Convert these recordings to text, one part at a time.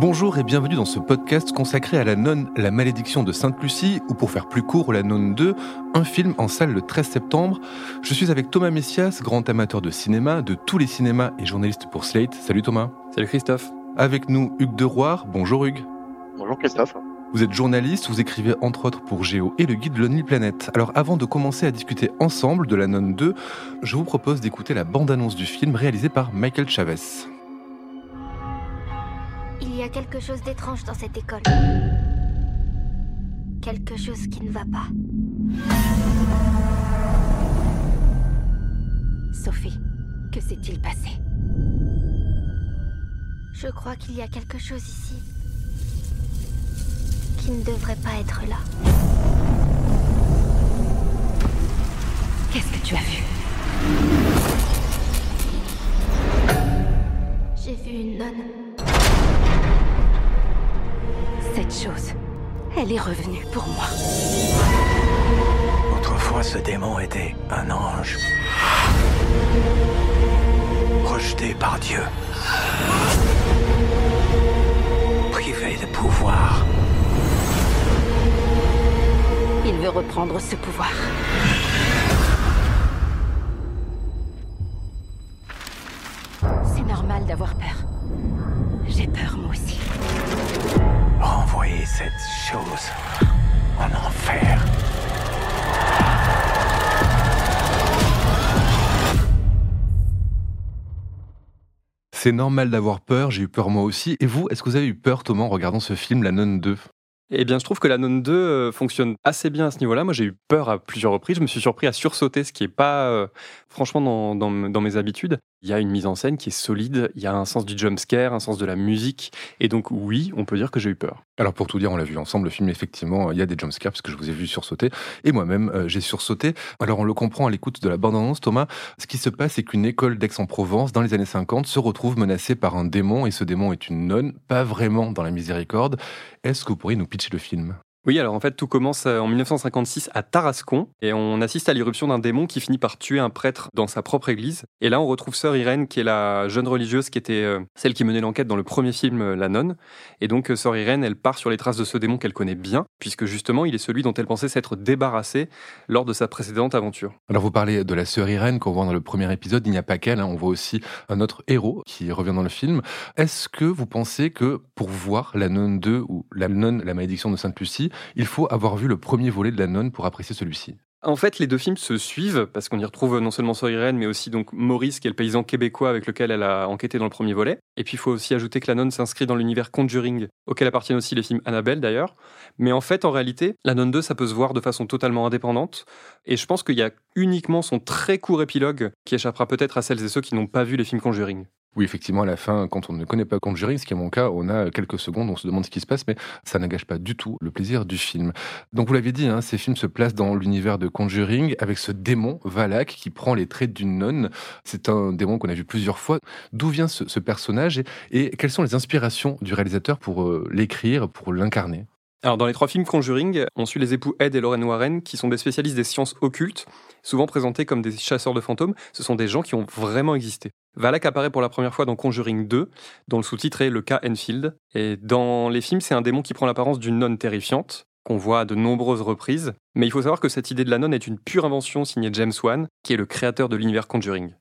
Bonjour et bienvenue dans ce podcast consacré à la nonne La malédiction de Sainte-Lucie, ou pour faire plus court, La nonne 2, un film en salle le 13 septembre. Je suis avec Thomas Messias, grand amateur de cinéma, de tous les cinémas et journaliste pour Slate. Salut Thomas. Salut Christophe. Avec nous Hugues Deroire. Bonjour Hugues. Bonjour Christophe. Vous êtes journaliste, vous écrivez entre autres pour Géo et le guide Lonely Planet. Alors avant de commencer à discuter ensemble de La Nonne 2, je vous propose d'écouter la bande-annonce du film réalisé par Michael Chavez. A quelque chose d'étrange dans cette école. Quelque chose qui ne va pas. Sophie, que s'est-il passé? Je crois qu'il y a quelque chose ici qui ne devrait pas être là. Qu'est-ce que tu as vu? J'ai vu une nonne. Cette chose, elle est revenue pour moi. Autrefois, ce démon était un ange. Rejeté par Dieu. Privé de pouvoir. Il veut reprendre ce pouvoir. C'est normal d'avoir peur cette chose en enfer. C'est normal d'avoir peur, j'ai eu peur moi aussi. Et vous, est-ce que vous avez eu peur Thomas en regardant ce film La Nonne 2 Eh bien, je trouve que la Nonne 2 euh, fonctionne assez bien à ce niveau-là. Moi, j'ai eu peur à plusieurs reprises. Je me suis surpris à sursauter, ce qui n'est pas, euh, franchement, dans, dans- dans mes habitudes. Il y a une mise en scène qui est solide. Il y a un sens du jump scare, un sens de la musique. Et donc, oui, on peut dire que j'ai eu peur. Alors pour tout dire, on l'a vu ensemble, le film, effectivement, il y a des jumpscares, parce que je vous ai vu sursauter, et moi-même, euh, j'ai sursauté. Alors on le comprend à l'écoute de la bande-annonce, Thomas, ce qui se passe, c'est qu'une école d'Aix-en-Provence, dans les années 50, se retrouve menacée par un démon, et ce démon est une nonne, pas vraiment dans la miséricorde. Est-ce que vous pourriez nous pitcher le film? Oui, alors en fait, tout commence euh, en 1956 à Tarascon et on assiste à l'irruption d'un démon qui finit par tuer un prêtre dans sa propre église. Et là, on retrouve sœur Irène, qui est la jeune religieuse qui était euh, celle qui menait l'enquête dans le premier film euh, La Nonne. Et donc, sœur Irène, elle part sur les traces de ce démon qu'elle connaît bien, puisque justement, il est celui dont elle pensait s'être débarrassée lors de sa précédente aventure. Alors vous parlez de la sœur Irène qu'on voit dans le premier épisode, il n'y a pas qu'elle, hein, on voit aussi un autre héros qui revient dans le film. Est-ce que vous pensez que pour voir La Nonne 2 ou La Nonne, la malédiction de Sainte-Lucie, il faut avoir vu le premier volet de La Nonne pour apprécier celui-ci En fait, les deux films se suivent parce qu'on y retrouve non seulement Sœur mais aussi donc Maurice, qui est le paysan québécois avec lequel elle a enquêté dans le premier volet. Et puis, il faut aussi ajouter que la nonne s'inscrit dans l'univers Conjuring, auquel appartiennent aussi les films Annabelle d'ailleurs. Mais en fait, en réalité, la nonne 2, ça peut se voir de façon totalement indépendante. Et je pense qu'il y a uniquement son très court épilogue qui échappera peut-être à celles et ceux qui n'ont pas vu les films Conjuring. Oui, effectivement, à la fin, quand on ne connaît pas Conjuring, ce qui est mon cas, on a quelques secondes, on se demande ce qui se passe, mais ça n'engage pas du tout le plaisir du film. Donc vous l'avez dit, hein, ces films se placent dans l'univers de Conjuring avec ce démon, Valak, qui prend les traits d'une nonne. C'est un démon qu'on a vu plusieurs fois. D'où vient ce, personnage et, et quelles sont les inspirations du réalisateur pour euh, l'écrire, pour l'incarner? Alors, dans les trois films Conjuring, on suit les époux Ed et Lorraine Warren, qui sont des spécialistes des sciences occultes, souvent présentés comme des chasseurs de fantômes. Ce sont des gens qui ont vraiment existé. Valak apparaît pour la première fois dans Conjuring 2, dont le sous-titre est Le cas Enfield. Et dans les films, c'est un démon qui prend l'apparence d'une nonne terrifiante, qu'on voit de nombreuses reprises. Mais il faut savoir que cette idée de la nonne est une pure invention signée James Wan, qui est le créateur de l'univers Conjuring.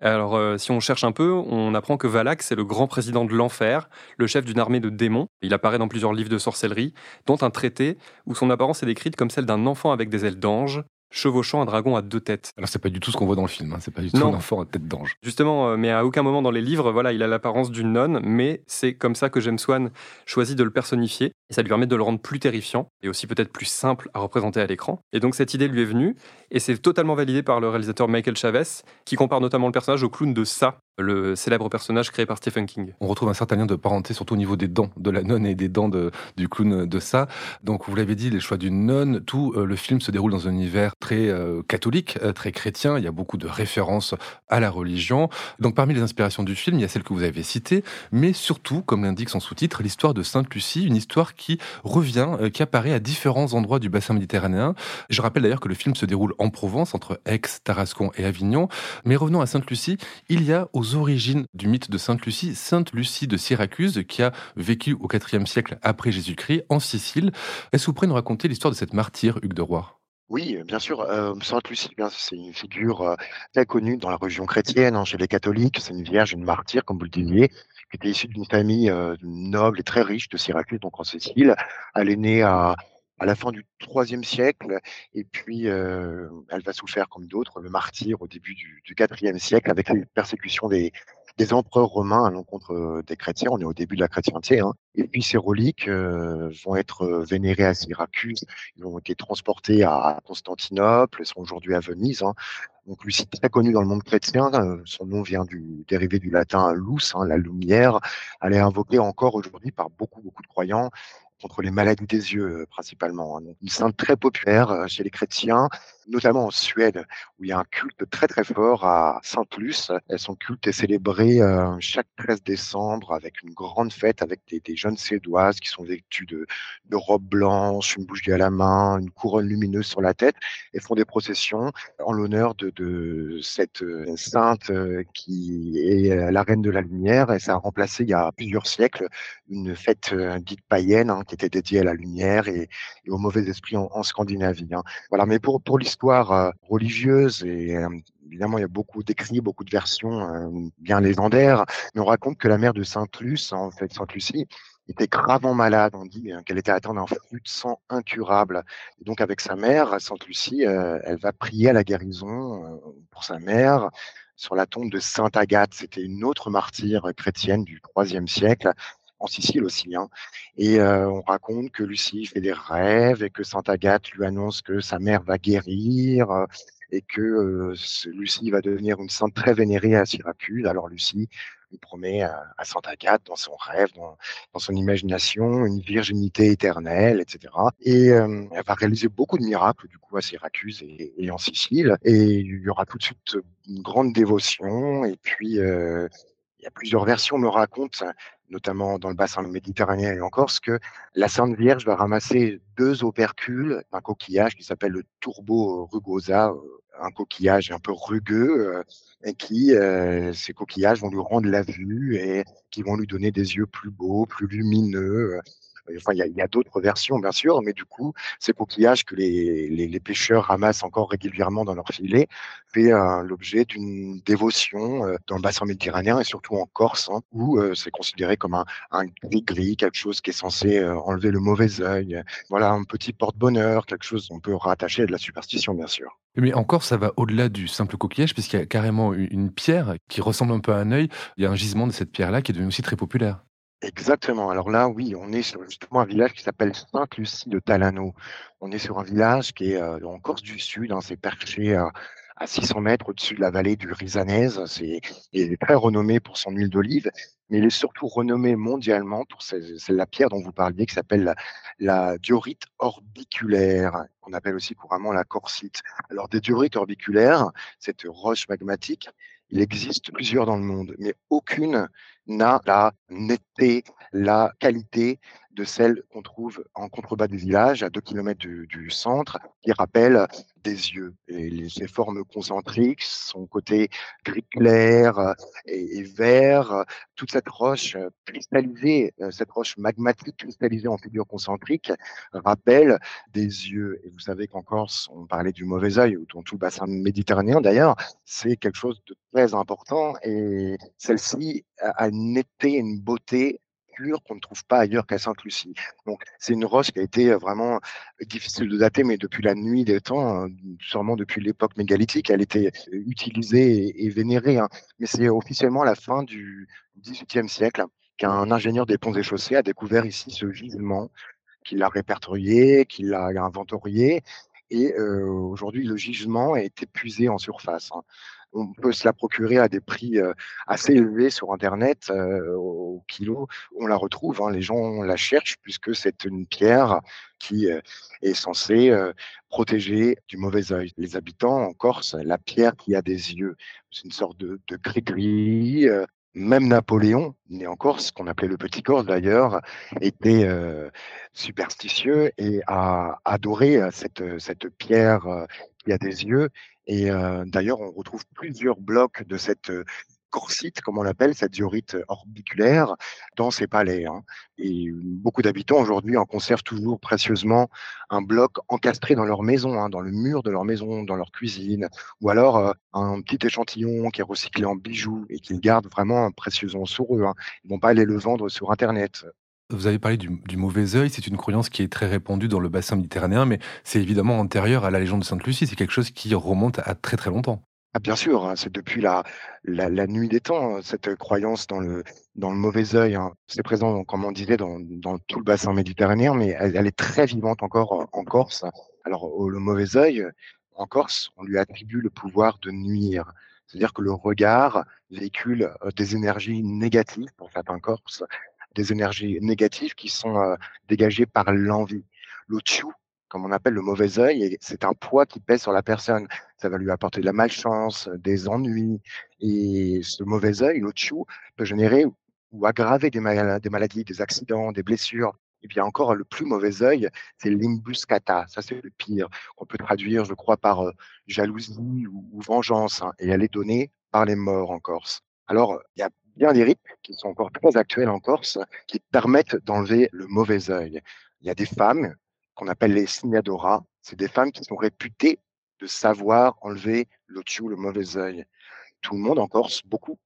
Alors, euh, si on cherche un peu, on apprend que Valak, c'est le grand président de l'enfer, le chef d'une armée de démons. Il apparaît dans plusieurs livres de sorcellerie, dont un traité où son apparence est décrite comme celle d'un enfant avec des ailes d'ange, chevauchant un dragon à deux têtes. Alors c'est pas du tout ce qu'on voit dans le film, hein, c'est pas du tout Non. un enfant à tête d'ange. Justement, euh, mais à aucun moment dans les livres, voilà, il a l'apparence d'une nonne, mais c'est comme ça que James Wan choisit de le personnifier, et ça lui permet de le rendre plus terrifiant, et aussi peut-être plus simple à représenter à l'écran. Et donc cette idée lui est venue, et c'est totalement validé par le réalisateur Michael Chavez, qui compare notamment le personnage au clown de Ça, le célèbre personnage créé par Stephen King. On retrouve un certain lien de parenté, surtout au niveau des dents de la nonne et des dents de- du clown de ça. Donc, vous l'avez dit, les choix d'une nonne, tout euh, le film se déroule dans un univers très euh, catholique, euh, très chrétien. Il y a beaucoup de références à la religion. Donc, parmi les inspirations du film, il y a celle que vous avez citée, mais surtout, comme l'indique son sous-titre, l'histoire de Sainte Lucie, une histoire qui revient, qui apparaît à différents endroits du bassin méditerranéen. Je rappelle d'ailleurs que le film se déroule en Provence, entre Aix, Tarascon et Avignon. Mais revenons à Sainte Lucie, il y a aux origines du mythe de Sainte Lucie, Sainte Lucie de Syracuse, qui a vécu au IVe siècle après Jésus-Christ en Sicile. Est-ce que vous pourriez nous raconter l'histoire de cette martyre, Hugues de Roy? Oui, bien sûr. Euh, Sainte Lucie, bien, c'est une figure euh, très connue dans la religion chrétienne, hein, chez les catholiques. C'est une vierge, une martyre, comme vous le disiez, qui était issue d'une famille euh, noble et très riche de Syracuse, donc en Sicile. Elle est née à, à la fin du IIIe siècle, et puis elle va souffrir comme d'autres le martyr au début du, IVe siècle avec les persécutions des, empereurs romains à l'encontre des chrétiens. On est au début de la chrétienté. Hein. Et puis ces reliques vont être vénérées à Syracuse. Ils ont été transportés à Constantinople. Ils sont aujourd'hui à Venise. Hein. Donc Lucie, très connue dans le monde chrétien, son nom vient du dérivé du latin lux, hein, la lumière. Elle est invoquée encore aujourd'hui par beaucoup beaucoup de croyants contre les maladies des yeux euh, principalement. Hein. Une sainte très populaire euh, chez les chrétiens, notamment en Suède, où il y a un culte très très fort à Sainte Luce. Son culte est célébré euh, chaque 13 décembre avec une grande fête avec des, jeunes Suédoises qui sont vêtues de, robes blanches, une bougie à la main, une couronne lumineuse sur la tête et font des processions en l'honneur de, cette sainte qui est la reine de la lumière. Et ça a remplacé il y a plusieurs siècles une fête dite païenne hein, qui était dédiée à la lumière et, aux mauvais esprits en, en Scandinavie. Hein. Voilà, mais pour, pour l'histoire euh, religieuse, et euh, évidemment il y a beaucoup d'écrits, beaucoup de versions euh, bien légendaires, mais on raconte que la mère de Sainte Luce, en fait Sainte Lucie, était gravement malade. On dit qu'elle était atteinte d'un flux de sang incurable. Et donc avec sa mère, Sainte Lucie, elle va prier à la guérison pour sa mère sur la tombe de Sainte Agathe. C'était une autre martyre chrétienne du IIIe siècle en Sicile aussi. Hein. Et euh, on raconte que Lucie fait des rêves et que Sainte Agathe lui annonce que sa mère va guérir euh, et que euh, Lucie va devenir une sainte très vénérée à Syracuse. Alors Lucie lui promet à, à Sainte Agathe, dans son rêve, dans, son imagination, une virginité éternelle, etc. Et elle va réaliser beaucoup de miracles du coup à Syracuse et, et, en Sicile. Et il y aura tout de suite une grande dévotion. Et puis il y a plusieurs versions me racontent notamment dans le bassin méditerranéen et en Corse, que la Sainte Vierge va ramasser deux opercules, un coquillage qui s'appelle le Turbo rugosa, un coquillage un peu rugueux, et qui, ces coquillages vont lui rendre la vue et qui vont lui donner des yeux plus beaux, plus lumineux. Enfin, il y a, d'autres versions, bien sûr, mais du coup, ces coquillages que les, les, pêcheurs ramassent encore régulièrement dans leurs filets fait euh, l'objet d'une dévotion euh, dans le bassin méditerranéen et surtout en Corse, hein, où euh, c'est considéré comme un, gris-gris, quelque chose qui est censé enlever le mauvais œil. Voilà, un petit porte-bonheur, quelque chose qu'on peut rattacher à de la superstition, bien sûr. Mais en Corse, ça va au-delà du simple coquillage, puisqu'il y a carrément une pierre qui ressemble un peu à un œil. Il y a un gisement de cette pierre-là qui est devenu aussi très populaire. Exactement. Alors là, oui, on est sur justement un village qui s'appelle Sainte-Lucie de Talano. On est sur un village qui est euh, en Corse du Sud, hein, c'est perché à, à 600 mètres au-dessus de la vallée du Risanese. C'est, il est très renommé pour son huile d'olive, mais il est surtout renommé mondialement pour c'est la pierre dont vous parliez qui s'appelle la, la diorite orbiculaire, qu'on appelle aussi couramment la corsite. Alors des diorites orbiculaires, cette roche magmatique, il existe plusieurs dans le monde, mais aucune n'a la netteté, la qualité de celle qu'on trouve en contrebas du village, à deux kilomètres du, centre, qui rappelle des yeux. Et ces formes concentriques, son côté gris clair et, et, vert, toute cette roche cristallisée, cette roche magmatique cristallisée en figure concentrique, rappelle des yeux. Et vous savez qu'en Corse, on parlait du mauvais œil, ou dans tout le bassin méditerranéen d'ailleurs, c'est quelque chose de très important. Et celle-ci a une netteté, une beauté qu'on ne trouve pas ailleurs qu'à Sainte-Lucie. Donc c'est une roche qui a été vraiment difficile de dater, mais depuis la nuit des temps, hein, sûrement depuis l'époque mégalithique, elle était utilisée et, vénérée. Hein. Mais c'est officiellement la fin du XVIIIe siècle qu'un ingénieur des ponts et chaussées a découvert ici ce gisement, qu'il a répertorié, qu'il a inventorié. Et euh, aujourd'hui, le gisement est épuisé en surface. Hein on peut se la procurer à des prix assez élevés sur Internet euh, au kilo. On la retrouve, hein, les gens la cherchent puisque c'est une pierre qui est censée euh, protéger du mauvais œil. Les habitants en Corse, la pierre qui a des yeux, c'est une sorte de, de gris-gris. Euh, même Napoléon, né en Corse, qu'on appelait le Petit Corse d'ailleurs, était euh, superstitieux et a adoré cette, cette pierre qui a des yeux et d'ailleurs, on retrouve plusieurs blocs de cette corsite, comme on l'appelle, cette diorite orbiculaire, dans ces palais. Hein. Et beaucoup d'habitants aujourd'hui en conservent toujours précieusement un bloc encastré dans leur maison, hein, dans le mur de leur maison, dans leur cuisine, ou alors un petit échantillon qui est recyclé en bijoux et qu'ils gardent vraiment précieusement sur eux. Hein. Ils ne vont pas aller le vendre sur Internet. Vous avez parlé du, mauvais œil, c'est une croyance qui est très répandue dans le bassin méditerranéen, mais c'est évidemment antérieur à la légende de Sainte-Lucie, c'est quelque chose qui remonte à très très longtemps. Ah, bien sûr, hein, c'est depuis la, nuit des temps, cette croyance dans le, mauvais œil. Hein. C'est présent, comme on disait, dans, tout le bassin méditerranéen, mais elle, est très vivante encore en Corse. Alors, au- le mauvais œil, en Corse, on lui attribue le pouvoir de nuire. C'est-à-dire que le regard véhicule euh, des énergies négatives pour certains Corses, des énergies négatives qui sont euh, dégagées par l'envie. L'Ochu, comme on appelle le mauvais œil, c'est un poids qui pèse sur la personne. Ça va lui apporter de la malchance, des ennuis. Et ce mauvais œil, l'Ochu, peut générer ou aggraver des, mal- des maladies, des accidents, des blessures. Et bien encore, le plus mauvais œil, c'est l'imbuscata. Ça, c'est le pire. On peut traduire, je crois, par euh, jalousie ou, ou vengeance. hein, et elle est donnée par les morts en Corse. Alors, il y a bien des rites qui sont encore très actuels en Corse qui permettent d'enlever le mauvais œil. Il y a des femmes qu'on appelle les signadoras. C'est des femmes qui sont réputées de savoir enlever l'otiou, le mauvais œil. Tout le monde en Corse, beaucoup,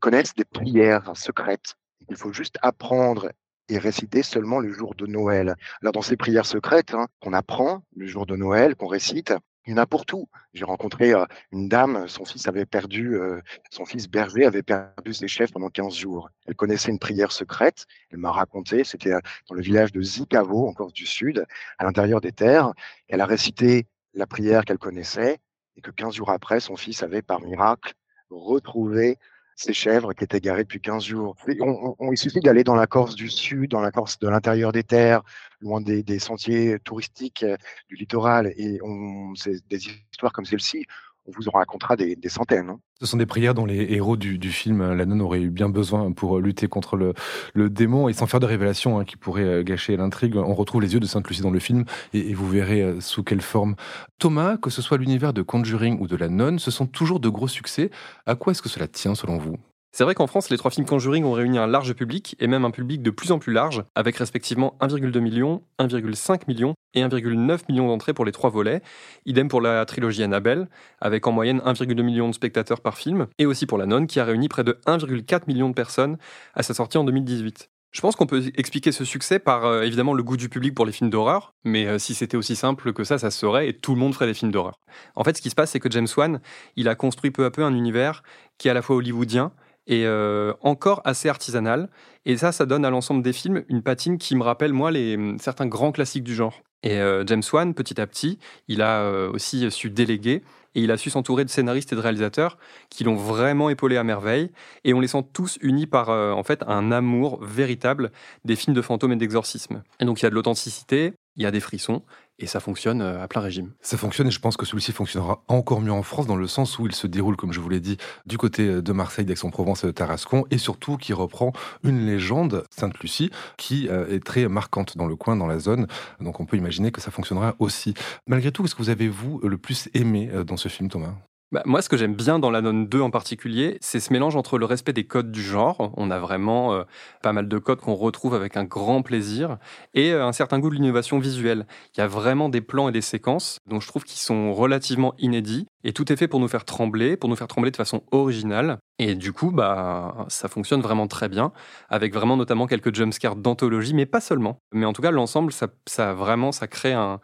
connaissent des prières secrètes. Il faut juste apprendre et réciter seulement le jour de Noël. Alors dans ces prières secrètes hein, qu'on apprend le jour de Noël, qu'on récite, il y en a pour tout. J'ai rencontré une dame, son fils avait perdu, euh, son fils berger avait perdu ses chefs pendant 15 jours. Elle connaissait une prière secrète, elle m'a raconté, c'était dans le village de Zicavo, en Corse du Sud, à l'intérieur des terres. Elle a récité la prière qu'elle connaissait et que 15 jours après, son fils avait par miracle retrouvé ces chèvres qui étaient garées depuis 15 jours. On- on- il suffit d'aller dans la Corse du Sud, dans la Corse de l'intérieur des terres, loin des, sentiers touristiques euh, du littoral, et on, des histoires comme celle-ci, on vous en racontera des, centaines. hein. Ce sont des prières dont les héros du, film, euh, la nonne, auraient eu bien besoin pour euh, lutter contre le, démon et sans faire de révélation hein, qui pourrait euh, gâcher l'intrigue. On retrouve les yeux de Sainte Lucie dans le film et, et vous verrez sous quelle forme. Thomas, que ce soit l'univers de Conjuring ou de la nonne, ce sont toujours de gros succès. À quoi est-ce que cela tient selon vous? C'est vrai qu'en France, les trois films Conjuring ont réuni un large public, et même un public de plus en plus large, avec respectivement 1,2 million, 1,5 million et 1,9 million d'entrées pour les trois volets. Idem pour la trilogie Annabelle, avec en moyenne 1,2 million de spectateurs par film, et aussi pour La Nonne, qui a réuni près de 1,4 million de personnes à sa sortie en 2018. Je pense qu'on peut expliquer ce succès par euh, évidemment le goût du public pour les films d'horreur, mais euh, si c'était aussi simple que ça, ça se serait et tout le monde ferait des films d'horreur. En fait, ce qui se passe, c'est que James Wan, il a construit peu à peu un univers qui est à la fois hollywoodien et euh, encore assez artisanal. Et ça, ça donne à l'ensemble des films une patine qui me rappelle, moi, les, certains grands classiques du genre. Et euh, James Wan, petit à petit, il a euh, aussi su déléguer et il a su s'entourer de scénaristes et de réalisateurs qui l'ont vraiment épaulé à merveille. Et on les sent tous unis par, en fait, un amour véritable des films de fantômes et d'exorcisme. Et donc, il y a de l'authenticité, il y a des frissons, et ça fonctionne euh, à plein régime. Ça fonctionne et je pense que celui-ci fonctionnera encore mieux en France dans le sens où il se déroule, comme je vous l'ai dit, du côté de Marseille, d'Aix-en-Provence et de Tarascon et surtout qui reprend une légende, Sainte-Lucie, qui euh, est très marquante dans le coin, dans la zone. Donc on peut imaginer que ça fonctionnera aussi. Malgré tout, qu'est-ce que vous avez, vous, le plus aimé euh, dans ce film, Thomas? Bah, moi, ce que j'aime bien dans la Nonne 2 en particulier, c'est ce mélange entre le respect des codes du genre, on a vraiment euh, pas mal de codes qu'on retrouve avec un grand plaisir, et euh, un certain goût de l'innovation visuelle. Il y a vraiment des plans et des séquences dont je trouve qu'ils sont relativement inédits, et tout est fait pour nous faire trembler, pour nous faire trembler de façon originale. Et du coup, bah, ça fonctionne vraiment très bien, avec vraiment notamment quelques jumpscares d'anthologie, mais pas seulement. Mais en tout cas, l'ensemble, ça, ça vraiment, ça crée un,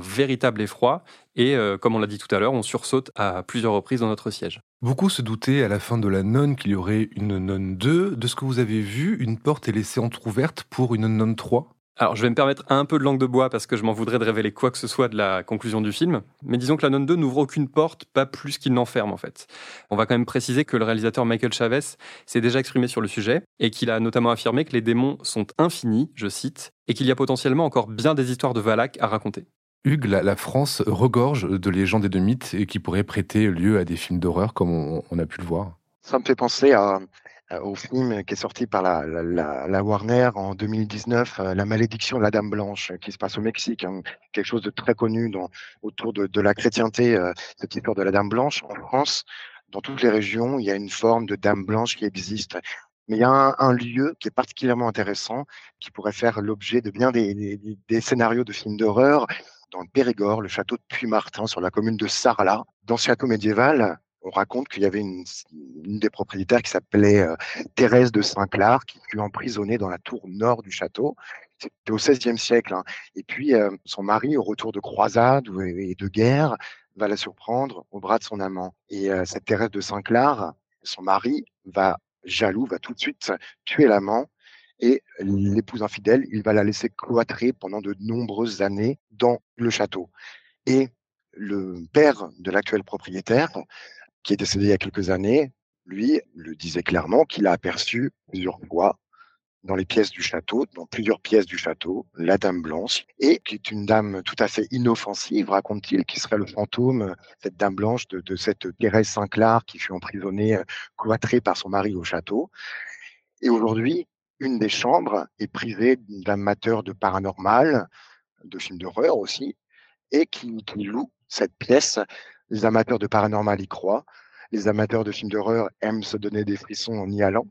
véritable effroi. Et euh, comme on l'a dit tout à l'heure, on sursaute à plusieurs reprises dans notre siège. Beaucoup se doutaient à la fin de la nonne qu'il y aurait une nonne 2. De ce que vous avez vu, une porte est laissée entr'ouverte pour une nonne 3 Alors, je vais me permettre un peu de langue de bois parce que je m'en voudrais de révéler quoi que ce soit de la conclusion du film. Mais disons que la Nonne 2 n'ouvre aucune porte, pas plus qu'il n'enferme en fait. On va quand même préciser que le réalisateur Michael Chavez s'est déjà exprimé sur le sujet et qu'il a notamment affirmé que les démons sont infinis, je cite, et qu'il y a potentiellement encore bien des histoires de Valak à raconter. Hugues, la, France regorge de légendes et de mythes qui pourraient prêter lieu à des films d'horreur comme on a pu le voir. Ça me fait penser au film qui est sorti par la, Warner en 2019, euh, La malédiction de la Dame Blanche, qui se passe au Mexique, hein, quelque chose de très connu autour de, la chrétienté, euh, cette histoire de la Dame Blanche. En France, dans toutes les régions, il y a une forme de dame blanche qui existe. Mais il y a un, lieu qui est particulièrement intéressant, qui pourrait faire l'objet de bien des, des, des scénarios de films d'horreur. Dans le Périgord, le château de Puy-Martin, sur la commune de Sarlat. Dans ce château médiéval, on raconte qu'il y avait une, des propriétaires qui s'appelait euh, Thérèse de Saint-Clar, qui fut emprisonnée dans la tour nord du château. C'était au XVIe siècle. Hein. Et puis, euh, son mari, au retour de croisade et de guerre, va la surprendre au bras de son amant. Et euh, cette Thérèse de Saint-Clar, son mari, va jaloux, va tout de suite tuer l'amant. Et l'épouse infidèle, il va la laisser cloîtrer pendant de nombreuses années dans le château. Et le père de l'actuel propriétaire qui est décédé il y a quelques années, lui le disait clairement qu'il a aperçu plusieurs fois dans les pièces du château, dans plusieurs pièces du château, la Dame Blanche, et qui est une dame tout à fait inoffensive, raconte-t-il, qui serait le fantôme, cette Dame Blanche, de, de cette Thérèse Saint-Clar qui fut emprisonnée, euh, cloîtrée par son mari au château. Et aujourd'hui, une des chambres est privée d'amateurs de paranormal, de films d'horreur aussi, et qui loue cette pièce les amateurs de paranormal y croient. Les amateurs de films d'horreur aiment se donner des frissons en y allant.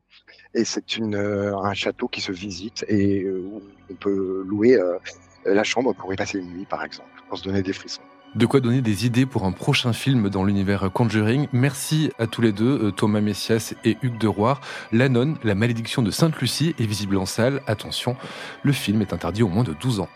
Et c'est euh, un château qui se visite et euh, où on peut louer euh, la chambre pour y passer une nuit, par exemple, pour se donner des frissons. De quoi donner des idées pour un prochain film dans l'univers Conjuring. Merci à tous les deux, Thomas Messias et Hugues de Roire. La nonne, la malédiction de Sainte-Lucie est visible en salle. Attention, le film est interdit au moins de 12 ans.